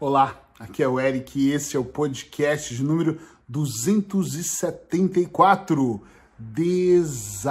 Olá, aqui é o Eric e esse é o podcast de número 274. Desapega.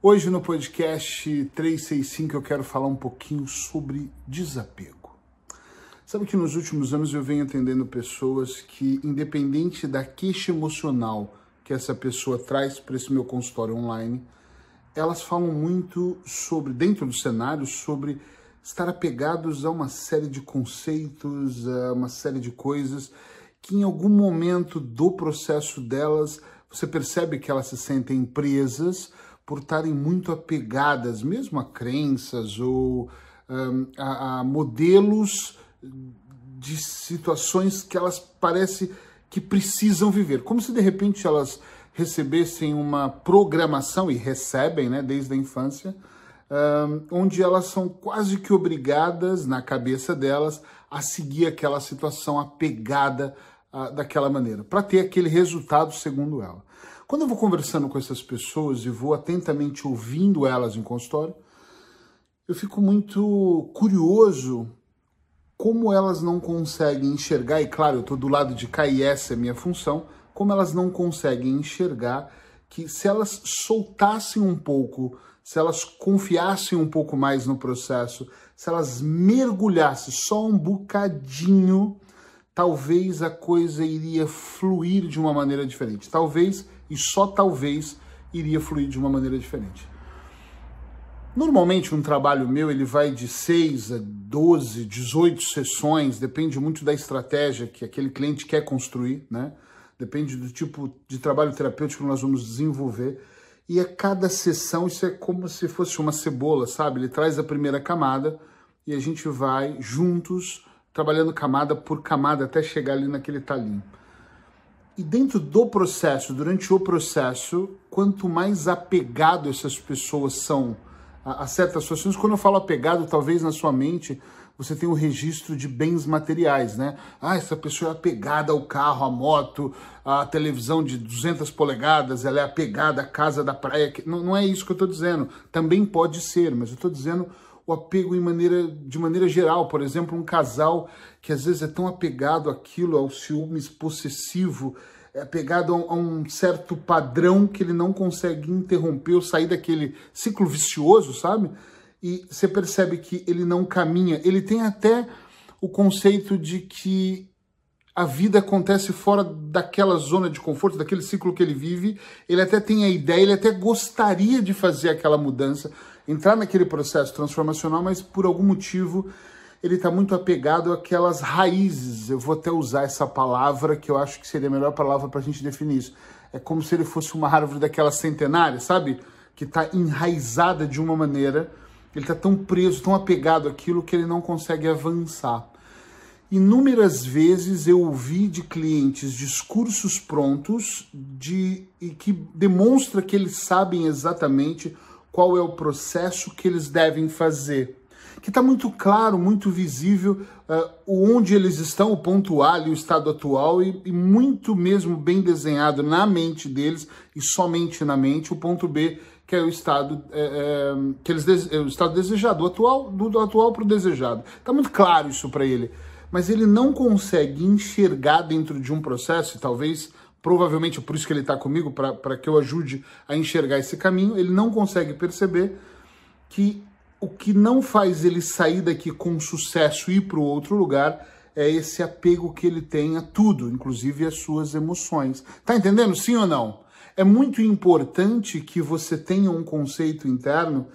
Hoje no podcast 365 eu quero falar um pouquinho sobre desapego. Sabe que nos últimos anos eu venho atendendo pessoas que, independente da queixa emocional que essa pessoa traz para esse meu consultório online, elas falam muito sobre, dentro do cenário, sobre estar apegados a uma série de conceitos, a uma série de coisas que em algum momento do processo delas você percebe que elas se sentem presas por estarem muito apegadas, mesmo a crenças ou um, a, a modelos de situações que elas parecem que precisam viver, como se de repente elas recebessem uma programação, e recebem né, desde a infância, um, onde elas são quase que obrigadas, na cabeça delas, a seguir aquela situação apegada uh, daquela maneira, para ter aquele resultado segundo ela. Quando eu vou conversando com essas pessoas e vou atentamente ouvindo elas em consultório, eu fico muito curioso como elas não conseguem enxergar, e claro, eu estou do lado de cá e essa é minha função, como elas não conseguem enxergar que se elas soltassem um pouco, se elas confiassem um pouco mais no processo, se elas mergulhassem só um bocadinho, talvez a coisa iria fluir de uma maneira diferente. Talvez, e só talvez, iria fluir de uma maneira diferente. Normalmente um trabalho meu ele vai de 6 a 12, 18 sessões, depende muito da estratégia que aquele cliente quer construir, né? Depende do tipo de trabalho terapêutico que nós vamos desenvolver. E a cada sessão isso é como se fosse uma cebola, sabe? Ele traz a primeira camada e a gente vai juntos trabalhando camada por camada até chegar ali naquele talinho. E dentro do processo, durante o processo, quanto mais apegado essas pessoas são a, a certas situações. Quando eu falo apegado, talvez na sua mente você tenha um registro de bens materiais, né? Ah, essa pessoa é apegada ao carro, à moto, à televisão de 200 polegadas, ela é apegada à casa da praia. Não, não é isso que eu estou dizendo. Também pode ser, mas eu estou dizendo o apego em maneira, de maneira geral. Por exemplo, um casal que às vezes é tão apegado àquilo, ao ciúmes possessivo, é apegado a um certo padrão que ele não consegue interromper ou sair daquele ciclo vicioso, sabe? E você percebe que ele não caminha. Ele tem até o conceito de que a vida acontece fora daquela zona de conforto, daquele ciclo que ele vive. Ele até tem a ideia, ele até gostaria de fazer aquela mudança, entrar naquele processo transformacional, mas por algum motivo ele está muito apegado àquelas raízes. Eu vou até usar essa palavra que eu acho que seria a melhor palavra para a gente definir isso. É como se ele fosse uma árvore daquela centenária, sabe? Que está enraizada de uma maneira, ele está tão preso, tão apegado àquilo que ele não consegue avançar. Inúmeras vezes eu ouvi de clientes discursos prontos de, e que demonstra que eles sabem exatamente qual é o processo que eles devem fazer que está muito claro, muito visível uh, onde eles estão, o ponto A e o estado atual, e, e, muito mesmo bem desenhado na mente deles e somente na mente, o ponto B, que é o estado é, é, que eles é o estado desejado, do atual, do, do atual para o desejado. Está muito claro isso para ele, mas ele não consegue enxergar dentro de um processo, e talvez provavelmente é por isso que ele está comigo, para que eu ajude a enxergar esse caminho, ele não consegue perceber que o que não faz ele sair daqui com sucesso e ir para outro lugar é esse apego que ele tem a tudo, inclusive as suas emoções. Tá entendendo? Sim ou não? É muito importante que você tenha um conceito interno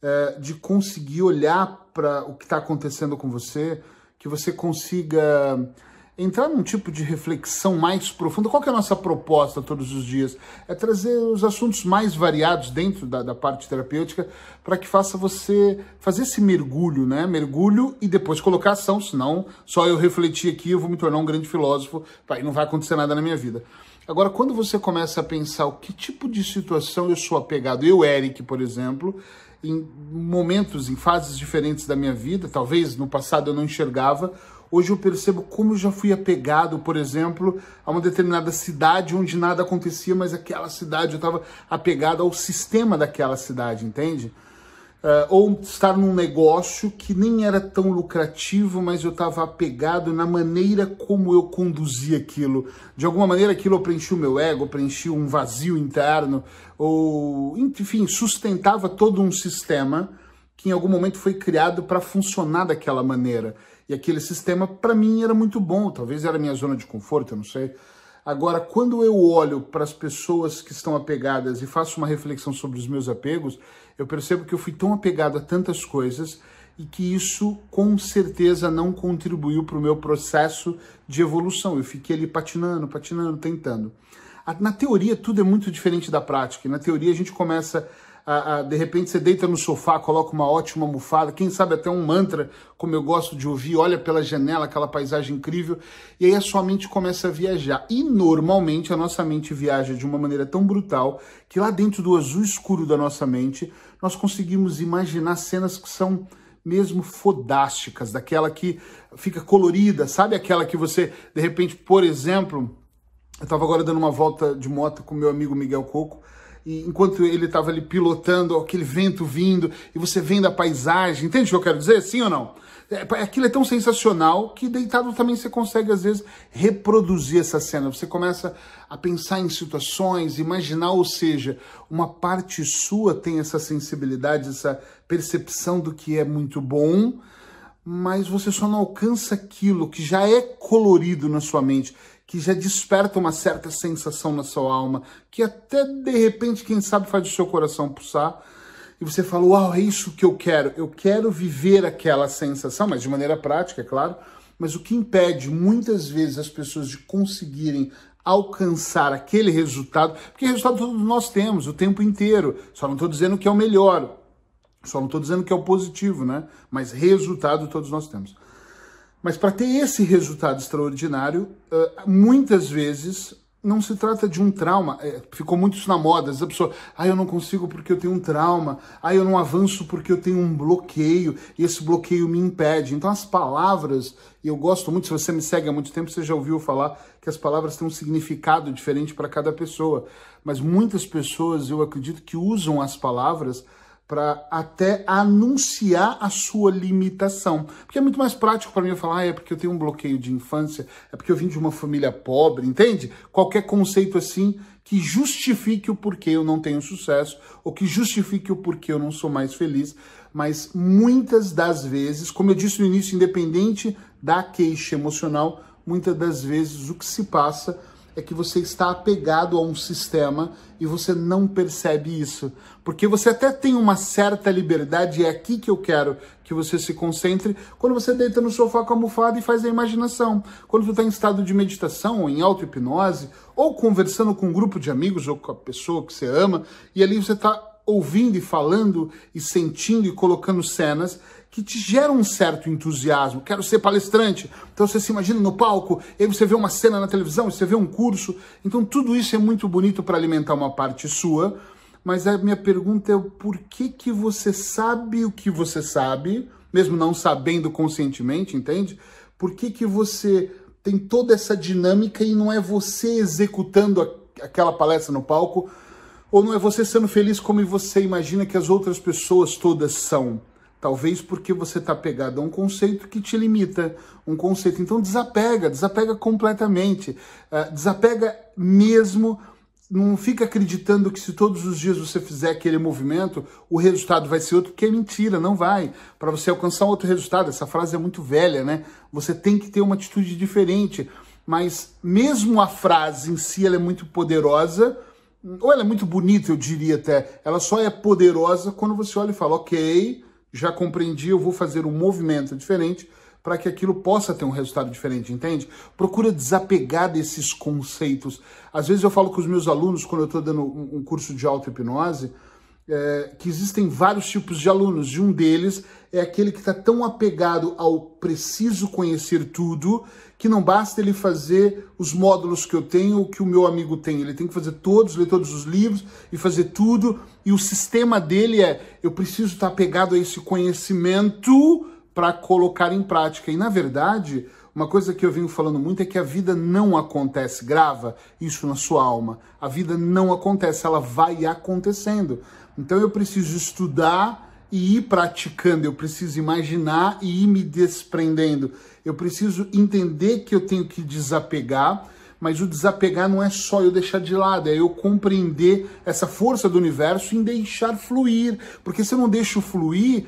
é, de conseguir olhar para o que está acontecendo com você, que você consiga entrar num tipo de reflexão mais profunda. Qual é a nossa proposta todos os dias? É trazer os assuntos mais variados dentro da, da parte terapêutica para que faça você fazer esse mergulho, né? Mergulho e depois colocar ação, senão só eu refletir aqui eu vou me tornar um grande filósofo e não vai acontecer nada na minha vida. Agora, quando você começa a pensar o que tipo de situação eu sou apegado, eu, Eric, por exemplo, em momentos, em fases diferentes da minha vida, talvez no passado eu não enxergava, Hoje eu percebo como eu já fui apegado, por exemplo, a uma determinada cidade onde nada acontecia, mas aquela cidade eu estava apegado ao sistema daquela cidade, entende? Uh, ou estar num negócio que nem era tão lucrativo, mas eu estava apegado na maneira como eu conduzia aquilo. De alguma maneira aquilo preenchia o meu ego, preenchia um vazio interno, ou enfim, sustentava todo um sistema que em algum momento foi criado para funcionar daquela maneira. Aquele sistema, para mim, era muito bom, talvez era minha zona de conforto, eu não sei. Agora, quando eu olho para as pessoas que estão apegadas e faço uma reflexão sobre os meus apegos, eu percebo que eu fui tão apegado a tantas coisas e que isso com certeza não contribuiu para o meu processo de evolução. Eu fiquei ali patinando, patinando, tentando. Na teoria, tudo é muito diferente da prática. Na teoria, a gente começa a, a, de repente você deita no sofá, coloca uma ótima almofada, quem sabe até um mantra, como eu gosto de ouvir, olha pela janela, aquela paisagem incrível, e aí a sua mente começa a viajar. E normalmente a nossa mente viaja de uma maneira tão brutal que lá dentro do azul escuro da nossa mente, nós conseguimos imaginar cenas que são mesmo fodásticas, daquela que fica colorida, sabe aquela que você, de repente, por exemplo, eu estava agora dando uma volta de moto com meu amigo Miguel Coco, e enquanto ele estava ali pilotando, aquele vento vindo, e você vendo a paisagem, entende o que eu quero dizer? Sim ou não? É, aquilo é tão sensacional que deitado também você consegue, às vezes, reproduzir essa cena. Você começa a pensar em situações, imaginar, ou seja, uma parte sua tem essa sensibilidade, essa percepção do que é muito bom, mas você só não alcança aquilo que já é colorido na sua mente, que já desperta uma certa sensação na sua alma, que até de repente, quem sabe, faz o seu coração pulsar. E você fala, uau, é isso que eu quero. Eu quero viver aquela sensação, mas de maneira prática, é claro. Mas o que impede muitas vezes as pessoas de conseguirem alcançar aquele resultado, porque resultado todos nós temos o tempo inteiro. Só não estou dizendo que é o melhor, só não estou dizendo que é o positivo, né? Mas resultado todos nós temos. Mas para ter esse resultado extraordinário, muitas vezes não se trata de um trauma. É, ficou muito isso na moda. A pessoa, ah, eu não consigo porque eu tenho um trauma. Ah, eu não avanço porque eu tenho um bloqueio. E esse bloqueio me impede. Então, as palavras, e eu gosto muito, se você me segue há muito tempo, você já ouviu falar que as palavras têm um significado diferente para cada pessoa. Mas muitas pessoas, eu acredito, que usam as palavras para até anunciar a sua limitação. Porque é muito mais prático para mim eu falar, ah, é porque eu tenho um bloqueio de infância, é porque eu vim de uma família pobre, entende? Qualquer conceito assim que justifique o porquê eu não tenho sucesso, ou que justifique o porquê eu não sou mais feliz. Mas muitas das vezes, como eu disse no início, independente da queixa emocional, muitas das vezes o que se passa é que você está apegado a um sistema e você não percebe isso. Porque você até tem uma certa liberdade, é aqui que eu quero que você se concentre, quando você deita no sofá com a almofada e faz a imaginação. Quando você está em estado de meditação, ou em auto-hipnose, ou conversando com um grupo de amigos, ou com a pessoa que você ama, e ali você está ouvindo e falando e sentindo e colocando cenas que te geram um certo entusiasmo. Quero ser palestrante. Então você se imagina no palco, e aí você vê uma cena na televisão, você vê um curso. Então tudo isso é muito bonito para alimentar uma parte sua. Mas a minha pergunta é por que que você sabe o que você sabe, mesmo não sabendo conscientemente, entende? Por que que você tem toda essa dinâmica e não é você executando aquela palestra no palco, ou não é você sendo feliz como você imagina que as outras pessoas todas são? Talvez porque você está pegado a um conceito que te limita, um conceito. Então desapega, desapega completamente, uh, desapega mesmo. Não fica acreditando que se todos os dias você fizer aquele movimento, o resultado vai ser outro, porque é mentira, não vai. Para você alcançar outro resultado, essa frase é muito velha, né? Você tem que ter uma atitude diferente. Mas mesmo a frase em si, ela é muito poderosa, ou ela é muito bonita, eu diria até. Ela só é poderosa quando você olha e fala, ok, já compreendi, eu vou fazer um movimento diferente para que aquilo possa ter um resultado diferente, entende? Procura desapegar desses conceitos. Às vezes eu falo com os meus alunos, quando eu estou dando um curso de auto-hipnose, é, que existem vários tipos de alunos, e um deles é aquele que está tão apegado ao preciso conhecer tudo, que não basta ele fazer os módulos que eu tenho ou que o meu amigo tem. Ele tem que fazer todos, ler todos os livros e fazer tudo. E o sistema dele é: eu preciso estar tá apegado a esse conhecimento para colocar em prática. E na verdade, uma coisa que eu venho falando muito é que a vida não acontece. Grava isso na sua alma. A vida não acontece, ela vai acontecendo. Então eu preciso estudar e ir praticando, eu preciso imaginar e ir me desprendendo. Eu preciso entender que eu tenho que desapegar, mas o desapegar não é só eu deixar de lado, é eu compreender essa força do universo em deixar fluir. Porque se eu não deixo fluir,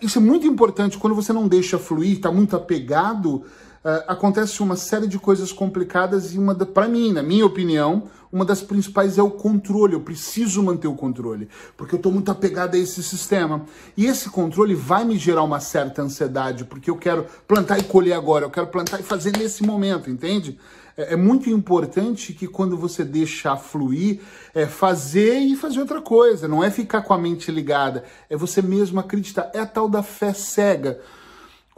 isso é muito importante, quando você não deixa fluir, está muito apegado, uh, acontece uma série de coisas complicadas e uma, para mim, na minha opinião, uma das principais é o controle. Eu preciso manter o controle, porque eu estou muito apegado a esse sistema. E esse controle vai me gerar uma certa ansiedade, porque eu quero plantar e colher agora, eu quero plantar e fazer nesse momento, entende? É, é muito importante que quando você deixa fluir, é fazer e fazer outra coisa. Não é ficar com a mente ligada, é você mesmo acreditar. É a tal da fé cega.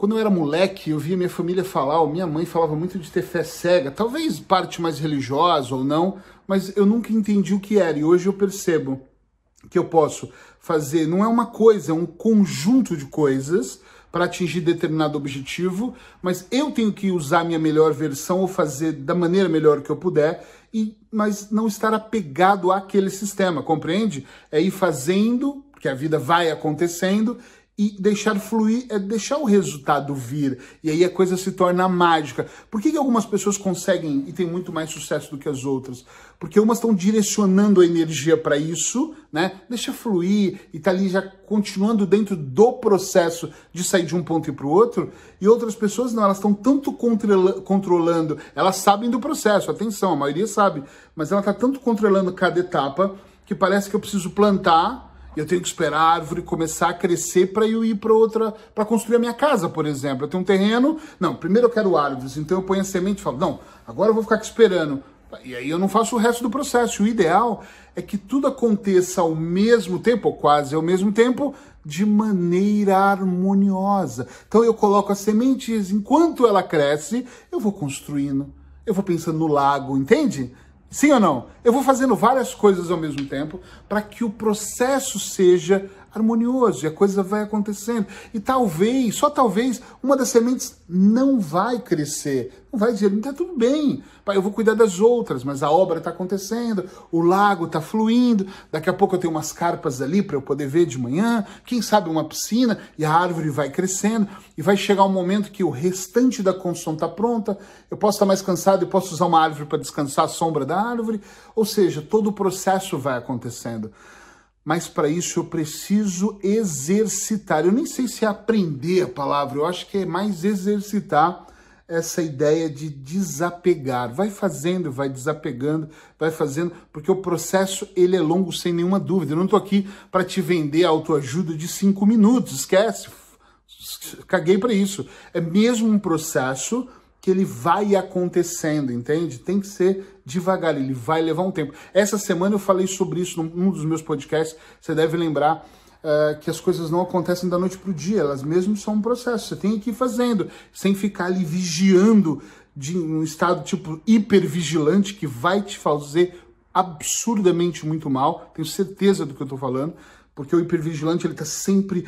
Quando eu era moleque, eu via minha família falar, ou minha mãe falava muito de ter fé cega, talvez parte mais religiosa ou não, mas eu nunca entendi o que era. E hoje eu percebo que eu posso fazer, não é uma coisa, é um conjunto de coisas para atingir determinado objetivo, mas eu tenho que usar minha melhor versão ou fazer da maneira melhor que eu puder, e mas não estar apegado àquele sistema, compreende? É ir fazendo, porque a vida vai acontecendo e deixar fluir é deixar o resultado vir. E aí a coisa se torna mágica. Por que, que algumas pessoas conseguem e têm muito mais sucesso do que as outras? Porque umas estão direcionando a energia para isso, né? Deixa fluir e tá ali já continuando dentro do processo de sair de um ponto e para o outro. E outras pessoas não, elas estão tanto controlando, elas sabem do processo, atenção, a maioria sabe, mas ela está tanto controlando cada etapa que parece que eu preciso plantar eu tenho que esperar a árvore começar a crescer para eu ir para outra, para construir a minha casa, por exemplo. Eu tenho um terreno, não, primeiro eu quero árvores, então eu ponho a semente e falo, não, agora eu vou ficar aqui esperando. E aí eu não faço o resto do processo. O ideal é que tudo aconteça ao mesmo tempo, ou quase ao mesmo tempo, de maneira harmoniosa. Então eu coloco as sementes, enquanto ela cresce, eu vou construindo, eu vou pensando no lago, entende? Sim ou não? Eu vou fazendo várias coisas ao mesmo tempo para que o processo seja harmonioso e a coisa vai acontecendo. E talvez, só talvez, uma das sementes não vai crescer. Não vai dizer, está tudo bem, pai, eu vou cuidar das outras, mas a obra está acontecendo, o lago está fluindo, daqui a pouco eu tenho umas carpas ali para eu poder ver de manhã, quem sabe uma piscina, e a árvore vai crescendo, e vai chegar um momento que o restante da construção está pronta, eu posso estar mais cansado e posso usar uma árvore para descansar a sombra da árvore, ou seja, todo o processo vai acontecendo mas para isso eu preciso exercitar. Eu nem sei se é aprender a palavra, eu acho que é mais exercitar essa ideia de desapegar. Vai fazendo, vai desapegando, vai fazendo, porque o processo ele é longo sem nenhuma dúvida. Eu não estou aqui para te vender autoajuda de cinco minutos, esquece. Caguei para isso. É mesmo um processo que ele vai acontecendo, entende? Tem que ser devagar, ele vai levar um tempo. Essa semana eu falei sobre isso num dos meus podcasts, você deve lembrar uh, que as coisas não acontecem da noite para o dia, elas mesmo são um processo, você tem que ir fazendo, sem ficar ali vigiando de um estado tipo hipervigilante que vai te fazer absurdamente muito mal, tenho certeza do que eu estou falando, porque o hipervigilante ele está sempre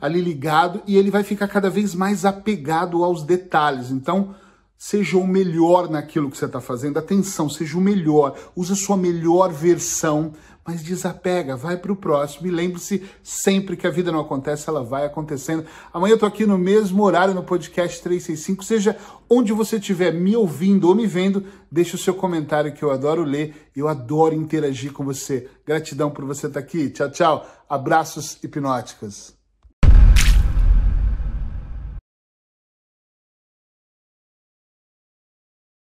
ali ligado e ele vai ficar cada vez mais apegado aos detalhes. Então, Seja o melhor naquilo que você está fazendo. Atenção, seja o melhor. Use a sua melhor versão, mas desapega, vai para o próximo. E lembre-se sempre que a vida não acontece, ela vai acontecendo. Amanhã eu estou aqui no mesmo horário no podcast 365. Seja onde você estiver me ouvindo ou me vendo, deixe o seu comentário que eu adoro ler. Eu adoro interagir com você. Gratidão por você estar tá aqui. Tchau, tchau. Abraços hipnóticos.